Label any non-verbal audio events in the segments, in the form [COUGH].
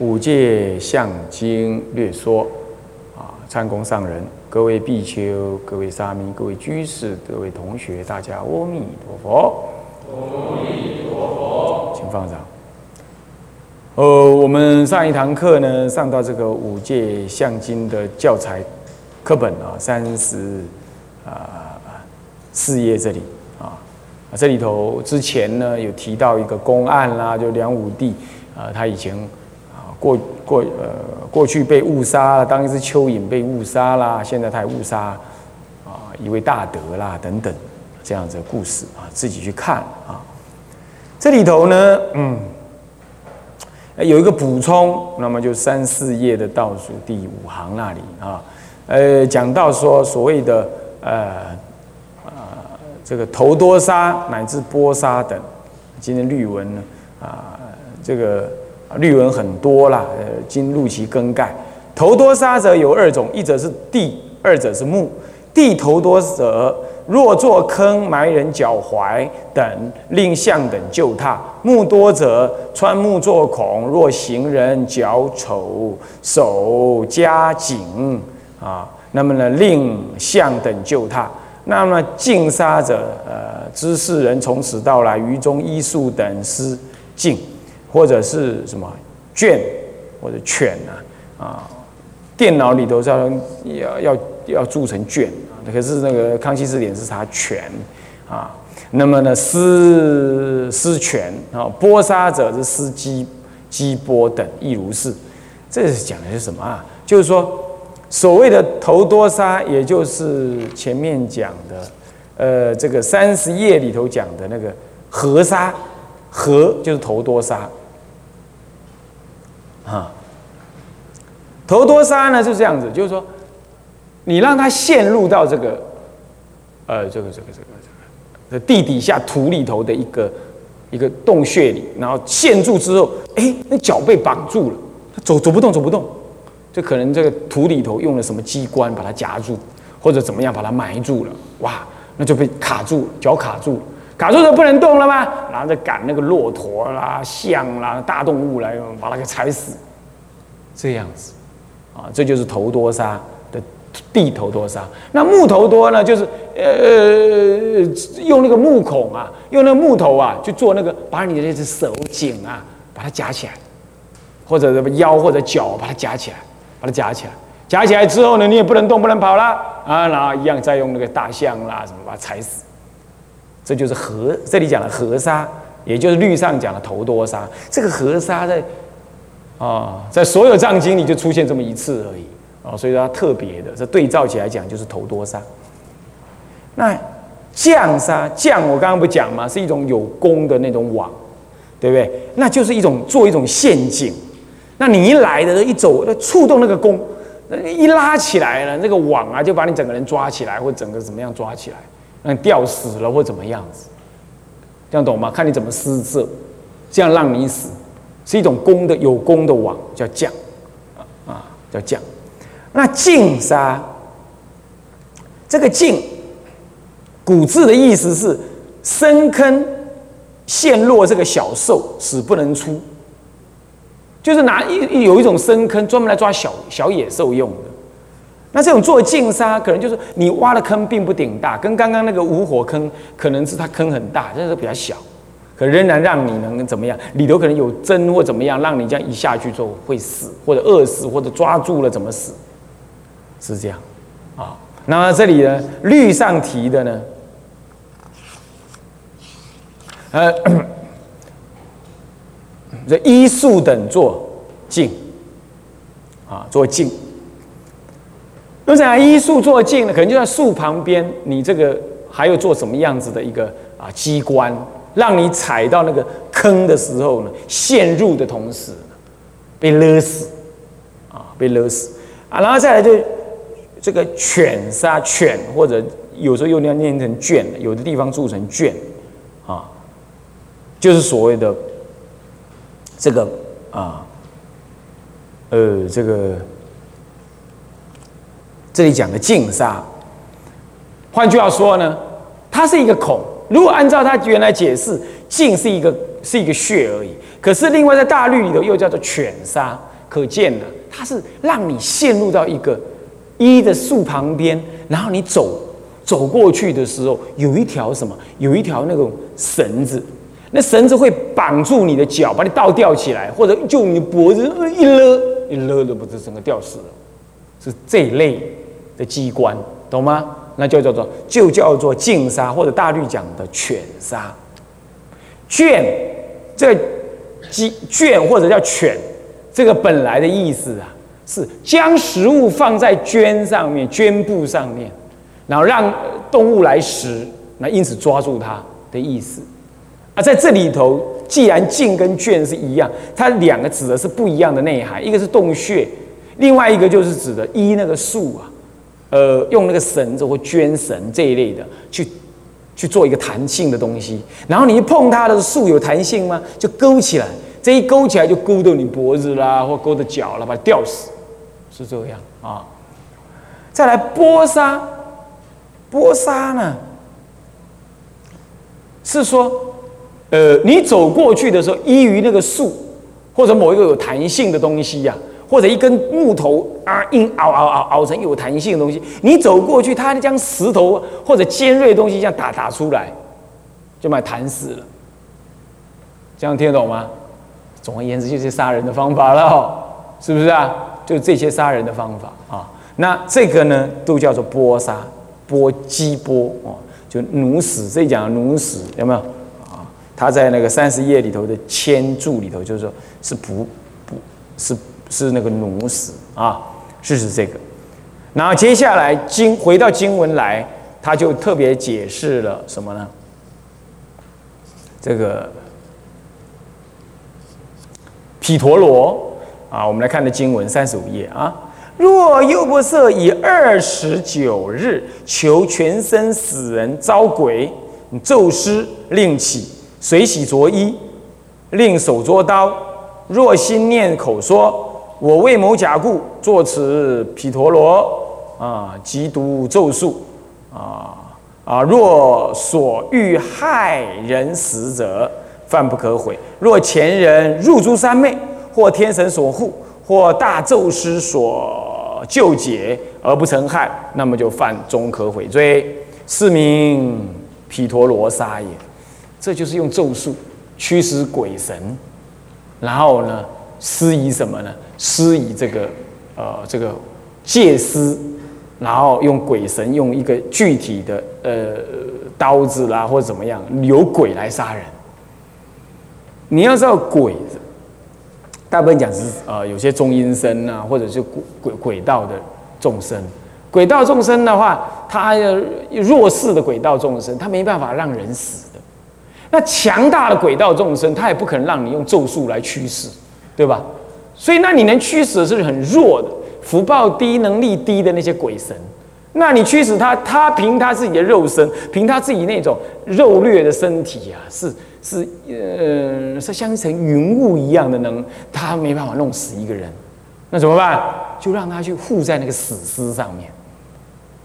五戒相经略说，啊，参公上人，各位比丘、各位沙弥、各位居士、各位同学，大家阿弥陀佛。阿弥陀佛。请放掌。呃，我们上一堂课呢，上到这个五戒相经的教材课本啊，三十啊四页这里啊，这里头之前呢有提到一个公案啦，就梁武帝啊，他以前过过呃过去被误杀了，当一只蚯蚓被误杀啦，现在他也误杀啊一位大德啦等等这样子的故事啊，自己去看啊。这里头呢，嗯。有一个补充，那么就三四页的倒数第五行那里啊，呃，讲到说所谓的呃呃这个头多杀乃至波杀等，今天律文呢啊这个律文很多啦，呃，经录其更改。头多沙者有二种，一者是地，二者是木。地头多者，若作坑埋人脚踝等，令相等救他；木多者，穿木作孔，若行人脚丑，手加紧啊，那么呢，令相等救他。那么净杀者，呃，知世人从此到来，于中医术等施净，或者是什么卷或者犬啊啊，电脑里头要要要要铸成卷啊。可是那个康熙字典是查权啊，那么呢施施权啊，波杀者是施击击波等，亦如是。这是讲的是什么啊？就是说所谓的头多杀，也就是前面讲的，呃，这个三十页里头讲的那个合杀，合就是头多杀啊。头多杀呢是这样子，就是说。你让他陷入到这个，呃，这个这个这个这个地底下土里头的一个一个洞穴里，然后陷住之后，哎，那脚被绑住了，他走走不动，走不动，就可能这个土里头用了什么机关把它夹住，或者怎么样把它埋住了，哇，那就被卡住，脚卡住了，卡住了不能动了吗？然后再赶那个骆驼啦、象啦、大动物来把它给踩死，这样子，啊，这就是头多沙。地头多杀，那木头多呢？就是呃，用那个木孔啊，用那个木头啊，去做那个，把你的这只手颈啊，把它夹起来，或者什么腰或者脚，把它夹起来，把它夹起来，夹起来之后呢，你也不能动，不能跑了啊，然后一样再用那个大象啦什么把它踩死，这就是河，这里讲的河沙，也就是律上讲的头多沙。这个河沙在啊，在所有藏经里就出现这么一次而已。哦，所以说它特别的，这对照起来讲就是头多杀。那降杀降，我刚刚不讲吗？是一种有功的那种网，对不对？那就是一种做一种陷阱。那你一来的，一走，触动那个弓，一拉起来了，那个网啊，就把你整个人抓起来，或整个怎么样抓起来，让吊死了或怎么样子，这样懂吗？看你怎么施设，这样让你死，是一种功的有功的网，叫降啊，叫降。那净杀，这个净，古字的意思是深坑陷落这个小兽，死不能出，就是拿一有一种深坑专门来抓小小野兽用的。那这种做净杀，可能就是你挖的坑并不顶大，跟刚刚那个无火坑可能是它坑很大，但是比较小，可仍然让你能怎么样？里头可能有针或怎么样，让你这样一下去之后会死，或者饿死，或者抓住了怎么死？是这样，啊，那么这里呢，律上提的呢，呃，[COUGHS] 这医术等做镜，啊，做镜。那讲医术做镜呢，可能就在树旁边，你这个还有做什么样子的一个啊机关，让你踩到那个坑的时候呢，陷入的同时，被勒死，啊，被勒死。啊，然后再来就这个犬杀犬，或者有时候又念念成卷，有的地方注成卷，啊，就是所谓的这个啊，呃，这个这里讲的净杀，换句话说呢，它是一个孔。如果按照他原来解释，净是一个是一个穴而已。可是另外在大律里头又叫做犬杀，可见呢，它是让你陷入到一个一的树旁边，然后你走走过去的时候，有一条什么？有一条那种绳子，那绳子会绑住你的脚，把你倒吊起来，或者就你脖子一勒一勒的，不是整个吊死了，是这一类的机关，懂吗？那就叫做就叫做净杀，或者大律讲的犬杀。卷，这鸡圈或者叫犬，这个本来的意思啊，是将食物放在绢上面、绢布上面，然后让动物来食，那因此抓住它的意思。啊，在这里头，既然净跟卷是一样，它两个指的是不一样的内涵，一个是洞穴，另外一个就是指的依那个树啊。呃，用那个绳子或绢绳这一类的去去做一个弹性的东西，然后你一碰它的树有弹性吗？就勾起来，这一勾起来就勾到你脖子啦，或勾到脚了，把它吊死，是这样啊。再来波沙，波沙呢，是说，呃，你走过去的时候，依于那个树或者某一个有弹性的东西呀。或者一根木头啊，硬凹凹凹凹成有弹性的东西，你走过去，它将石头或者尖锐的东西这样打打出来，就把它弹死了。这样听得懂吗？总而言之，就是杀人的方法了，是不是啊？就这些杀人的方法啊。那这个呢，都叫做剥杀、剥击剥哦，就弩死。这讲弩死有没有啊？他在那个三十页里头的签注里头，就是说是不不是。是那个奴死啊，是指这个。然后接下来经回到经文来，他就特别解释了什么呢？这个毗陀罗啊，我们来看的经文三十五页啊。若优婆塞以二十九日求全身死人招鬼，咒师令起，随喜着衣，令手捉刀。若心念口说。我为某甲故作此毗陀罗啊，即读咒术啊啊！若所欲害人死者，犯不可悔。若前人入诸三昧，或天神所护，或大咒师所救解而不成害，那么就犯终可悔罪，是名毗陀罗沙也。这就是用咒术驱使鬼神，然后呢？施以什么呢？施以这个，呃，这个借尸，然后用鬼神用一个具体的呃刀子啦，或者怎么样，由鬼来杀人。你要知道，鬼大部分讲是呃有些中阴身啊，或者是鬼鬼鬼道的众生。鬼道众生的话，他弱势的鬼道众生，他没办法让人死的。那强大的鬼道众生，他也不可能让你用咒术来驱使。对吧？所以那你能驱使的是很弱的、福报低、能力低的那些鬼神。那你驱使他，他凭他自己的肉身，凭他自己那种肉劣的身体啊，是是呃，是像一层云雾一样的，能他没办法弄死一个人。那怎么办？就让他去附在那个死尸上面，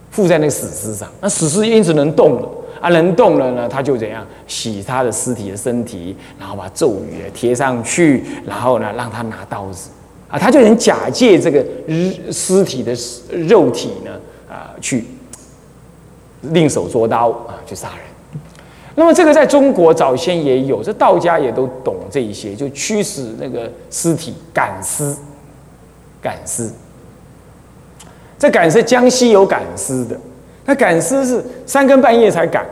附在那个死尸上，那死尸因此能动了。啊，人动了呢，他就怎样洗他的尸体的身体，然后把咒语贴上去，然后呢，让他拿刀子，啊，他就能假借这个尸体的肉体呢，啊，去另手捉刀啊，去杀人。那么这个在中国早先也有，这道家也都懂这一些，就驱使那个尸体赶尸，赶尸。这赶尸，江西有赶尸的。那赶尸是三更半夜才赶，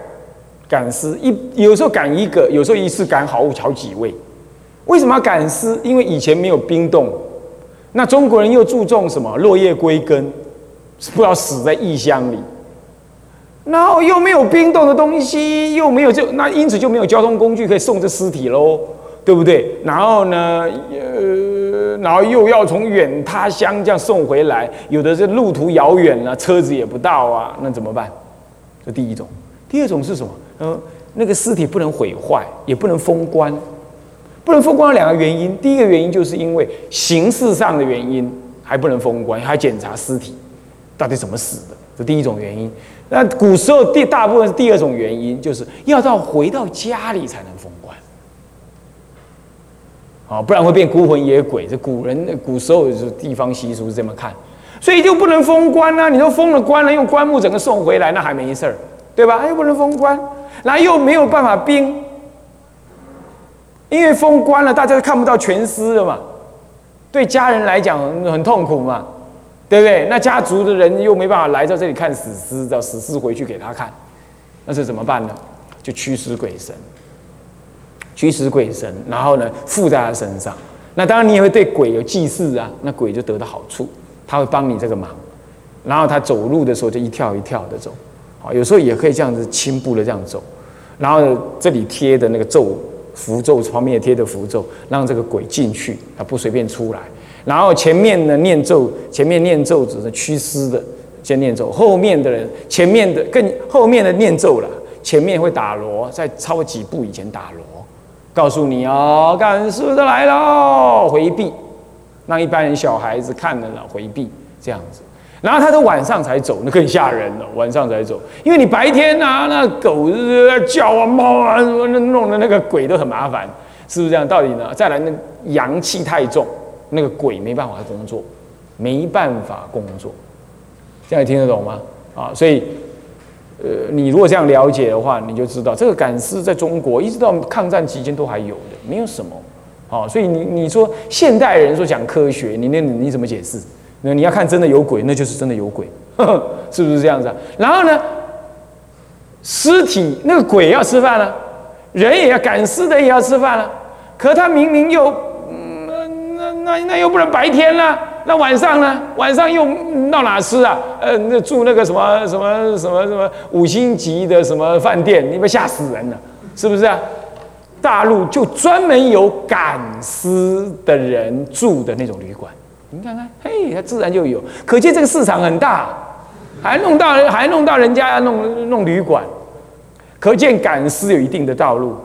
赶尸一有时候赶一个，有时候一次赶好好几位。为什么要赶尸？因为以前没有冰冻，那中国人又注重什么落叶归根，是不要死在异乡里。然后又没有冰冻的东西，又没有就那因此就没有交通工具可以送这尸体喽。对不对？然后呢，呃，然后又要从远他乡这样送回来，有的是路途遥远了，车子也不到啊，那怎么办？这第一种。第二种是什么？嗯，那个尸体不能毁坏，也不能封棺。不能封棺有两个原因，第一个原因就是因为形式上的原因，还不能封棺，还要检查尸体到底怎么死的，这第一种原因。那古时候第大部分是第二种原因，就是要到回到家里才能封，啊，不然会变孤魂野鬼。这古人古时候是地方习俗是这么看，所以就不能封棺啊！你说封了棺了，用棺木整个送回来，那还没事儿，对吧？又不能封棺，然后又没有办法冰。因为封棺了，大家都看不到全尸了嘛，对家人来讲很痛苦嘛，对不对？那家族的人又没办法来到这里看死尸，叫死尸回去给他看，那是怎么办呢？就驱使鬼神，驱使鬼神，然后呢附在他身上。那当然你也会对鬼有祭祀啊，那鬼就得到好处，他会帮你这个忙。然后他走路的时候就一跳一跳的走，好，有时候也可以这样子轻步的这样走，然后这里贴的那个咒。符咒旁边也贴的符咒，让这个鬼进去，他不随便出来。然后前面呢念咒，[LAUGHS] 前面念咒只是驱尸的，先念咒。后面的人，前面的更后面的念咒了，前面会打锣，在超几步以前打锣，告诉你哦，赶尸的来喽，回避，让一般人小孩子看了了回避这样子。然后他都晚上才走，那更吓人了。晚上才走，因为你白天啊，那狗叫啊、猫啊，那弄的那个鬼都很麻烦，是不是这样？到底呢？再来，那阳气太重，那个鬼没办法工作，没办法工作。这样听得懂吗？啊，所以，呃，你如果这样了解的话，你就知道这个赶尸在中国一直到抗战期间都还有的，没有什么。哦，所以你你说现代人说讲科学，你那你怎么解释？那你要看真的有鬼，那就是真的有鬼，[LAUGHS] 是不是这样子？然后呢，尸体那个鬼要吃饭了，人也要赶尸的也要吃饭了，可他明明又，那那那又不能白天了，那晚上呢？晚上又到哪吃啊？呃，那住那个什么什么什么什么五星级的什么饭店，你们吓死人了，是不是啊？大陆就专门有赶尸的人住的那种旅馆。你看看，嘿，它自然就有，可见这个市场很大，还弄到还弄到人家弄弄旅馆，可见赶尸有一定的道路，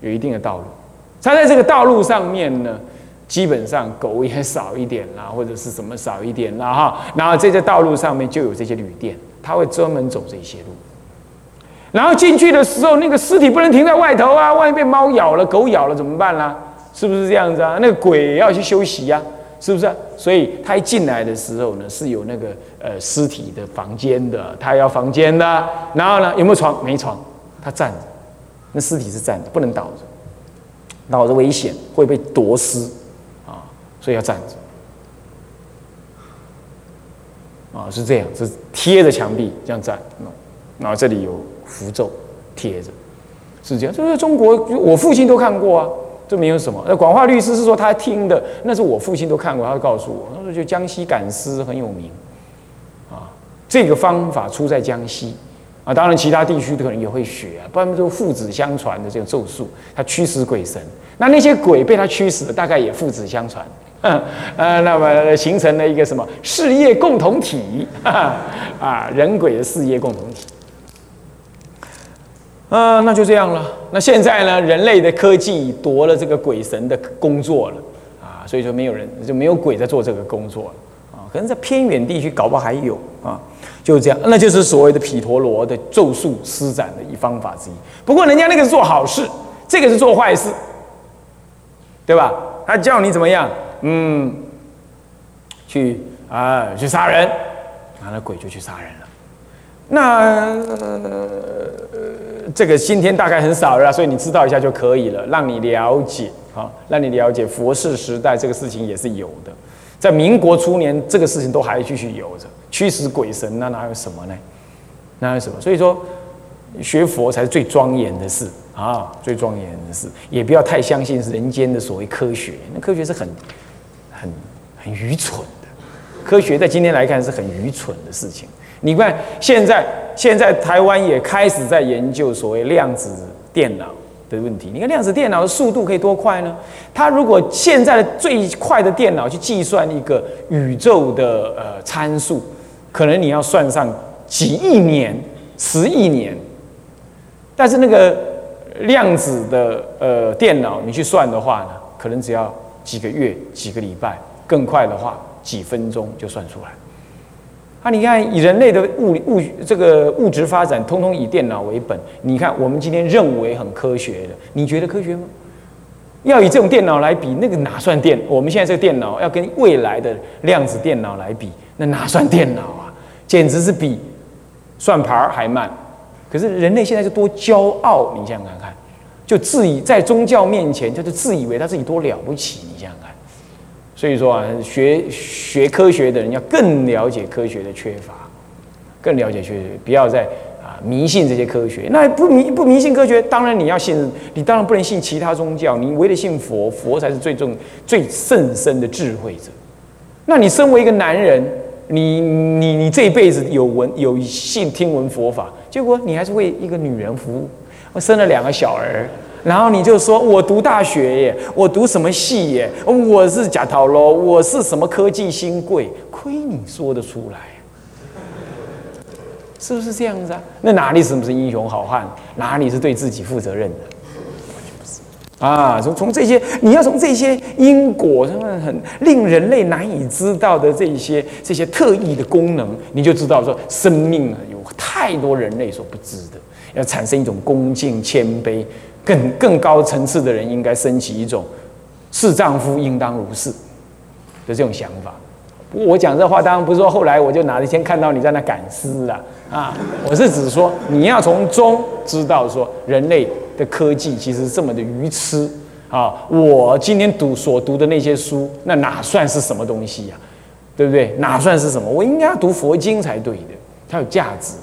有一定的道路。它在这个道路上面呢，基本上狗也少一点啦，或者是什么少一点啦哈。然后这些道路上面就有这些旅店，他会专门走这些路。然后进去的时候，那个尸体不能停在外头啊，万一被猫咬了、狗咬了怎么办啦？是不是这样子啊？那个鬼要去休息呀。是不是？所以他一进来的时候呢，是有那个呃尸体的房间的，他要房间的。然后呢，有没有床？没床，他站着，那尸体是站着，不能倒着，倒着危险，会被夺尸，所以要站着。啊，是这样，是贴着墙壁这样站，然后这里有符咒贴着，是这样。这是中国，我父亲都看过啊。这没有什么。那广化律师是说他听的，那是我父亲都看过，他告诉我，他说就江西赶尸很有名，啊，这个方法出在江西，啊，当然其他地区可能也会学啊，不然就父子相传的这个咒术，他驱使鬼神，那那些鬼被他驱使的大概也父子相传，[LAUGHS] 呃，那么形成了一个什么事业共同体，啊，人鬼的事业共同体。啊，那就这样了。那现在呢？人类的科技夺了这个鬼神的工作了啊，所以说没有人就没有鬼在做这个工作了啊。可能在偏远地区搞不好还有啊，就这样。那就是所谓的毗陀罗的咒术施展的一方法之一。不过人家那个是做好事，这个是做坏事，对吧？他叫你怎么样？嗯，去啊，去杀人，啊，那鬼就去杀人了。那。这个今天大概很少了，所以你知道一下就可以了，让你了解啊，让你了解佛世时代这个事情也是有的，在民国初年这个事情都还继续有着，驱使鬼神那哪有什么呢？哪有什么？所以说学佛才是最庄严的事啊，最庄严的事，也不要太相信人间的所谓科学，那科学是很很很愚蠢的，科学在今天来看是很愚蠢的事情。你看，现在现在台湾也开始在研究所谓量子电脑，的问题。你看量子电脑的速度可以多快呢？它如果现在的最快的电脑去计算一个宇宙的呃参数，可能你要算上几亿年、十亿年。但是那个量子的呃电脑，你去算的话呢，可能只要几个月、几个礼拜，更快的话几分钟就算出来。啊，你看，以人类的物物这个物质发展，通通以电脑为本。你看，我们今天认为很科学的，你觉得科学吗？要以这种电脑来比，那个哪算电？我们现在这个电脑要跟未来的量子电脑来比，那哪算电脑啊？简直是比算盘还慢。可是人类现在是多骄傲，你想想看，就自以在宗教面前，他就自以为他自己多了不起，你想想看。所以说啊，学学科学的人要更了解科学的缺乏，更了解科学，不要再啊迷信这些科学。那不迷不迷信科学，当然你要信，你当然不能信其他宗教，你唯得信佛，佛才是最重、最甚深的智慧者。那你身为一个男人，你你你这一辈子有闻有信听闻佛法，结果你还是为一个女人服务，我生了两个小儿。然后你就说，我读大学耶，我读什么系耶？我是假桃喽，我是什么科技新贵？亏你说得出来，是不是这样子啊？那哪里什么是英雄好汉？哪里是对自己负责任的？啊，从从这些，你要从这些因果，什么很令人类难以知道的这些这些特异的功能，你就知道说，生命啊，有太多人类所不知的，要产生一种恭敬谦卑。更更高层次的人应该升起一种是丈夫应当如是的这种想法。我讲这话，当然不是说后来我就哪一天看到你在那赶诗了啊！我是指说你要从中知道说人类的科技其实这么的愚痴啊！我今天读所读的那些书，那哪算是什么东西呀？对不对？哪算是什么？我应该要读佛经才对的，它有价值。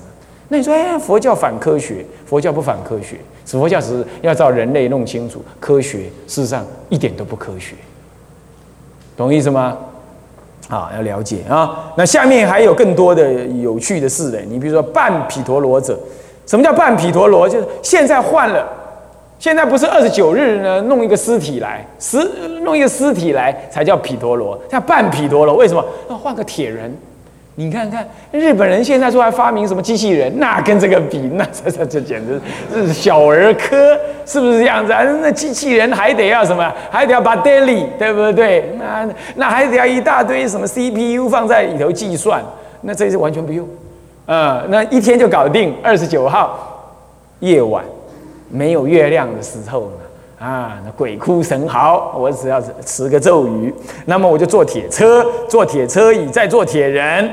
那你说，哎，佛教反科学？佛教不反科学。佛教只是要照人类弄清楚科学，事实上一点都不科学，懂意思吗？啊，要了解啊。那下面还有更多的有趣的事呢。你比如说半毗陀罗者，什么叫半毗陀罗？就是现在换了，现在不是二十九日呢，弄一个尸体来，尸弄一个尸体来才叫毗陀罗，叫半毗陀罗。为什么？要换个铁人。你看看日本人现在说还发明什么机器人，那跟这个比，那这这这简直是小儿科，是不是这样子啊？那机器人还得要什么？还得要把 daily，对不对？那那还得要一大堆什么 CPU 放在里头计算，那这是完全不用，嗯，那一天就搞定。二十九号夜晚没有月亮的时候呢，啊，那鬼哭神嚎，我只要持个咒语，那么我就坐铁车，坐铁车椅，再坐铁人。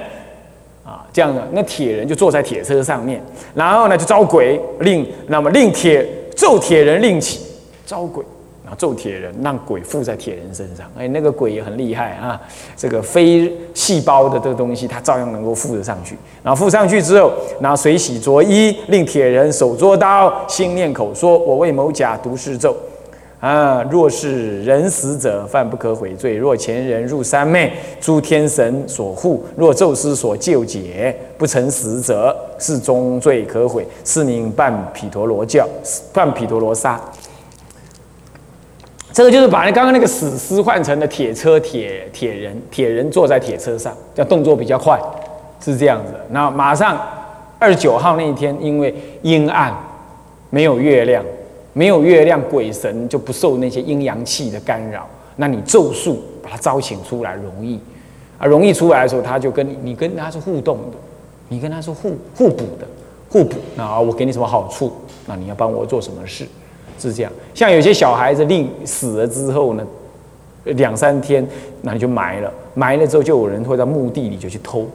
啊这样的，那铁人就坐在铁车上面，然后呢就招鬼，令那么令铁咒铁人令起招鬼，咒铁人让鬼附在铁人身上。哎，那个鬼也很厉害啊，这个非细胞的这个东西，它照样能够附得上去。然后附上去之后，然后水洗着衣，令铁人手捉刀，心念口说：“我为某甲读是咒。”啊！若是人死者，犯不可悔罪；若前人入三昧，诸天神所护；若宙斯所救解，不成死者，是终罪可悔。是名半毗陀罗教，半毗陀罗沙。这个就是把那刚刚那个死尸换成了铁车、铁铁人，铁人坐在铁车上，叫动作比较快，是这样子。那马上二十九号那一天，因为阴暗，没有月亮。没有月亮，鬼神就不受那些阴阳气的干扰。那你咒术把它招请出来容易，啊，容易出来的时候，他就跟你，你跟他是互动的，你跟他是互互补的，互补。那我给你什么好处？那你要帮我做什么事？是这样。像有些小孩子令死了之后呢，两三天，那你就埋了，埋了之后就有人会在墓地里就去偷。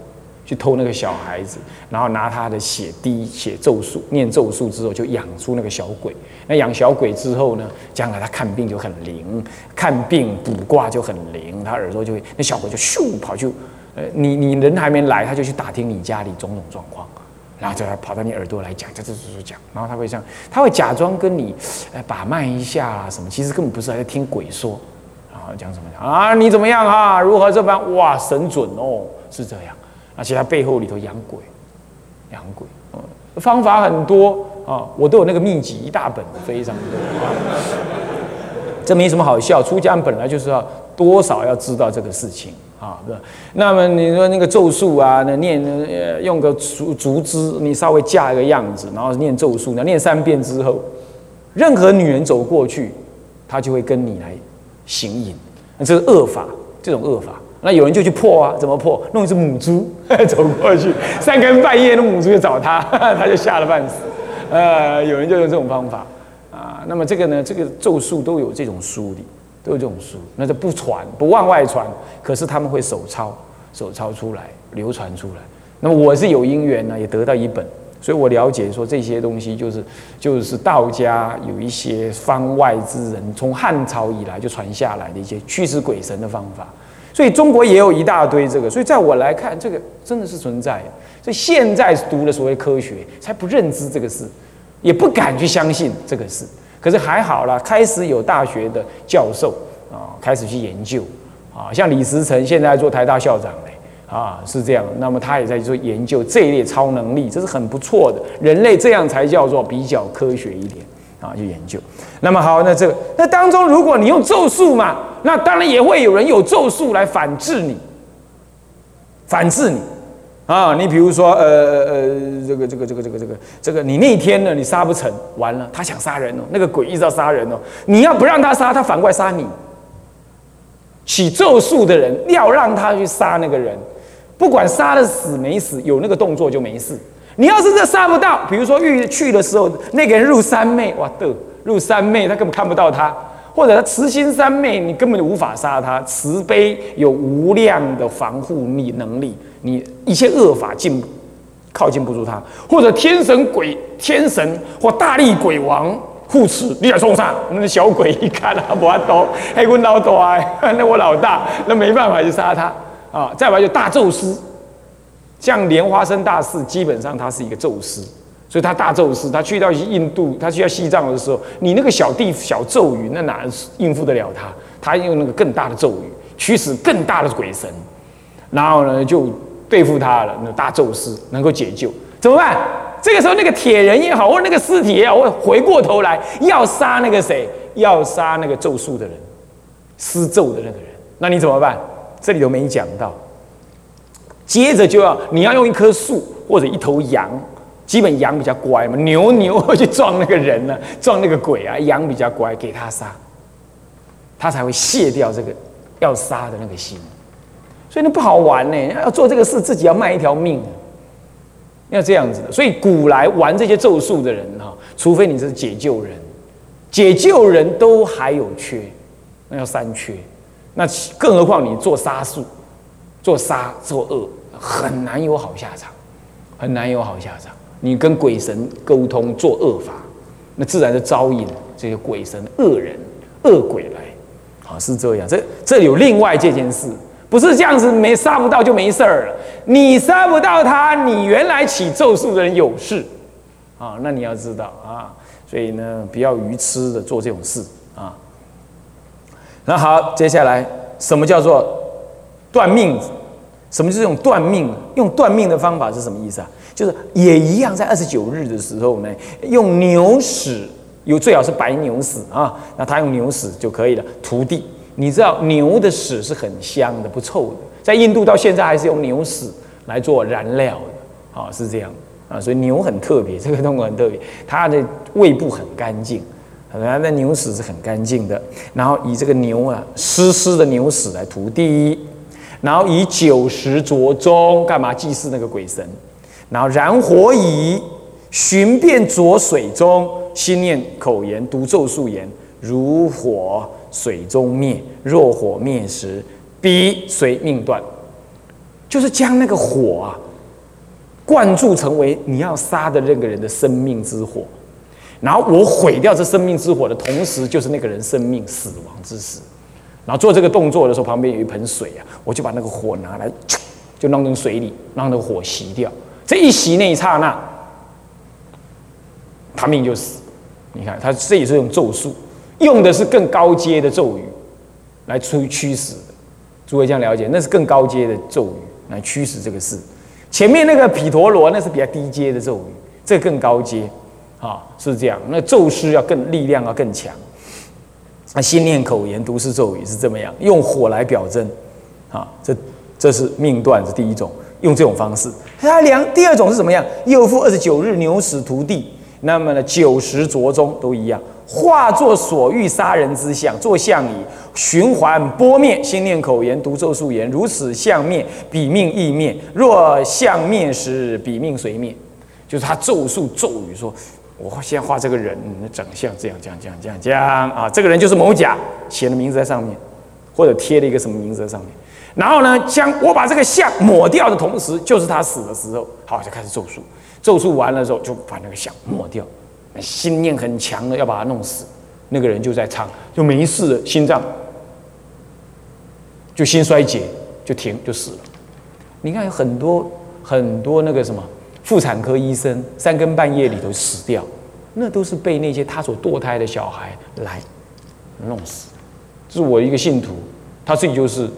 去偷那个小孩子，然后拿他的血滴写咒术，念咒术之后就养出那个小鬼。那养小鬼之后呢，将来他看病就很灵，看病卜卦就很灵，他耳朵就会那小鬼就咻跑去，呃，你你人还没来，他就去打听你家里种种状况，然后就跑到你耳朵来讲，这这这讲，然后他会这样，他会假装跟你呃把脉一下啊什么，其实根本不是，还在听鬼说，然后讲什么啊你怎么样啊？如何这般？哇，神准哦，是这样。而且他背后里头养鬼，养鬼，嗯，方法很多啊，我都有那个秘籍一大本，非常多啊。这没什么好笑，出家人本来就是要多少要知道这个事情啊，是吧？那么你说那个咒术啊，那念呃用个竹竹枝，你稍微架一个样子，然后念咒术，那念三遍之后，任何女人走过去，她就会跟你来行淫，那这是恶法，这种恶法。那有人就去破啊，怎么破？弄一只母猪 [LAUGHS] 走过去，三更半夜，那母猪就找他，他就吓得半死。呃，有人就用这种方法啊。那么这个呢，这个咒术都有这种书里，都有这种书，那就不传，不往外传。可是他们会手抄，手抄出来，流传出来。那么我是有因缘呢，也得到一本，所以我了解说这些东西就是就是道家有一些方外之人从汉朝以来就传下来的一些驱使鬼神的方法。所以中国也有一大堆这个，所以在我来看，这个真的是存在的。所以现在读了所谓科学，才不认知这个事，也不敢去相信这个事。可是还好啦，开始有大学的教授啊，开始去研究啊，像李时成现在做台大校长嘞啊，是这样。那么他也在做研究这一类超能力，这是很不错的。人类这样才叫做比较科学一点啊，去研究。那么好，那这个那当中，如果你用咒术嘛？那当然也会有人有咒术来反制你，反制你啊！你比如说，呃呃，这个这个这个这个这个这个，你那天呢，你杀不成，完了，他想杀人哦，那个鬼一直要杀人哦，你要不让他杀，他反过来杀你。起咒术的人要让他去杀那个人，不管杀的死没死，有那个动作就没事。你要是这杀不到，比如说遇去的时候，那个人入三昧，哇的，入三昧，他根本看不到他。或者他慈心三昧，你根本就无法杀他。慈悲有无量的防护力能力，你一切恶法进靠近不住他。或者天神鬼天神或大力鬼王护持，你来冲上，那小鬼一看啊，不阿多，黑棍老大，那我老大，那没办法去杀他啊。再来就大宙斯，像莲花生大士，基本上他是一个宙斯。所以他大宙斯，他去到印度，他去到西藏的时候，你那个小地小咒语，那哪应付得了他？他用那个更大的咒语驱使更大的鬼神，然后呢就对付他了。那大咒师能够解救，怎么办？这个时候那个铁人也好，或者那个尸体也好，会回过头来要杀那个谁？要杀那个咒术的人，施咒的那个人。那你怎么办？这里都没讲到。接着就要你要用一棵树或者一头羊。基本羊比较乖嘛，牛牛会去撞那个人呢，撞那个鬼啊。羊比较乖，给他杀，他才会卸掉这个要杀的那个心。所以那不好玩呢，要做这个事，自己要卖一条命，要这样子的。所以古来玩这些咒术的人哈，除非你是解救人，解救人都还有缺，那要三缺。那更何况你做杀术，做杀做恶，很难有好下场，很难有好下场。你跟鬼神沟通做恶法，那自然就招引这些鬼神恶人恶鬼来，啊，是这样。这这有另外这件事，不是这样子，没杀不到就没事儿了。你杀不到他，你原来起咒术的人有事，啊，那你要知道啊。所以呢，不要愚痴的做这种事啊。那好，接下来什么叫做断命？什么是用断命？用断命的方法是什么意思啊？就是也一样，在二十九日的时候呢，用牛屎，有最好是白牛屎啊，那他用牛屎就可以了。涂地，你知道牛的屎是很香的，不臭的，在印度到现在还是用牛屎来做燃料的，啊，是这样。啊，所以牛很特别，这个动物很特别，它的胃部很干净，它的牛屎是很干净的，然后以这个牛啊湿湿的牛屎来涂地，然后以酒食着中，干嘛祭祀那个鬼神？然后燃火以寻遍浊水中，心念口言读咒术言：如火水中灭，若火灭时，彼随命断。就是将那个火啊灌注成为你要杀的那个人的生命之火，然后我毁掉这生命之火的同时，就是那个人生命死亡之时。然后做这个动作的时候，旁边有一盆水啊，我就把那个火拿来，就弄进水里，让那个火熄掉。这一熄那一刹那，他命就死。你看，他这也是用咒术，用的是更高阶的咒语来驱驱使的。诸位这样了解，那是更高阶的咒语来驱使这个事。前面那个毗陀罗那是比较低阶的咒语，这更高阶，啊，是这样。那咒师要更力量要更强，那心念口言读是咒语是这么样，用火来表征，啊，这这是命断是第一种，用这种方式。他两第二种是什么样？又复二十九日牛死涂地，那么呢九十着中都一样。化作所欲杀人之相，作相矣。循环波灭，心念口言读咒术言，如此相灭，彼命亦灭。若相灭时，彼命随灭。就是他咒术咒语说：“我先画这个人长相，这样这样这样这样这样啊，这个人就是某甲，写了名字在上面，或者贴了一个什么名字在上面。然后呢，将我把这个相抹掉的同时，就是他死的时候，好就开始咒术。咒术完了之后，就把那个相抹掉。”心念很强的，要把他弄死，那个人就在唱，就没事了，心脏就心衰竭，就停就死了。你看有很多很多那个什么妇产科医生，三更半夜里头死掉，那都是被那些他所堕胎的小孩来弄死。这是我一个信徒，他自己就是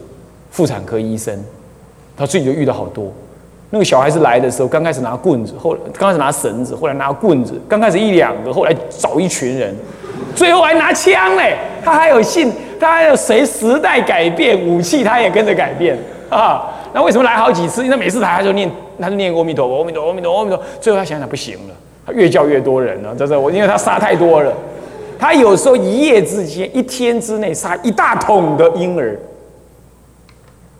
妇产科医生，他自己就遇到好多。那个小孩子来的时候，刚开始拿棍子，后来刚开始拿绳子，后来拿棍子，刚开始一两个，后来找一群人，最后还拿枪嘞。[LAUGHS] 他还有信，他还有随时代改变武器，他也跟着改变啊。那为什么来好几次？那每次来他就念，他就念阿弥陀佛，阿弥陀，阿弥陀，阿弥陀。最后他想想不行了，他越叫越多人了，这是我，因为他杀太多了。他有时候一夜之间，一天之内杀一大桶的婴儿。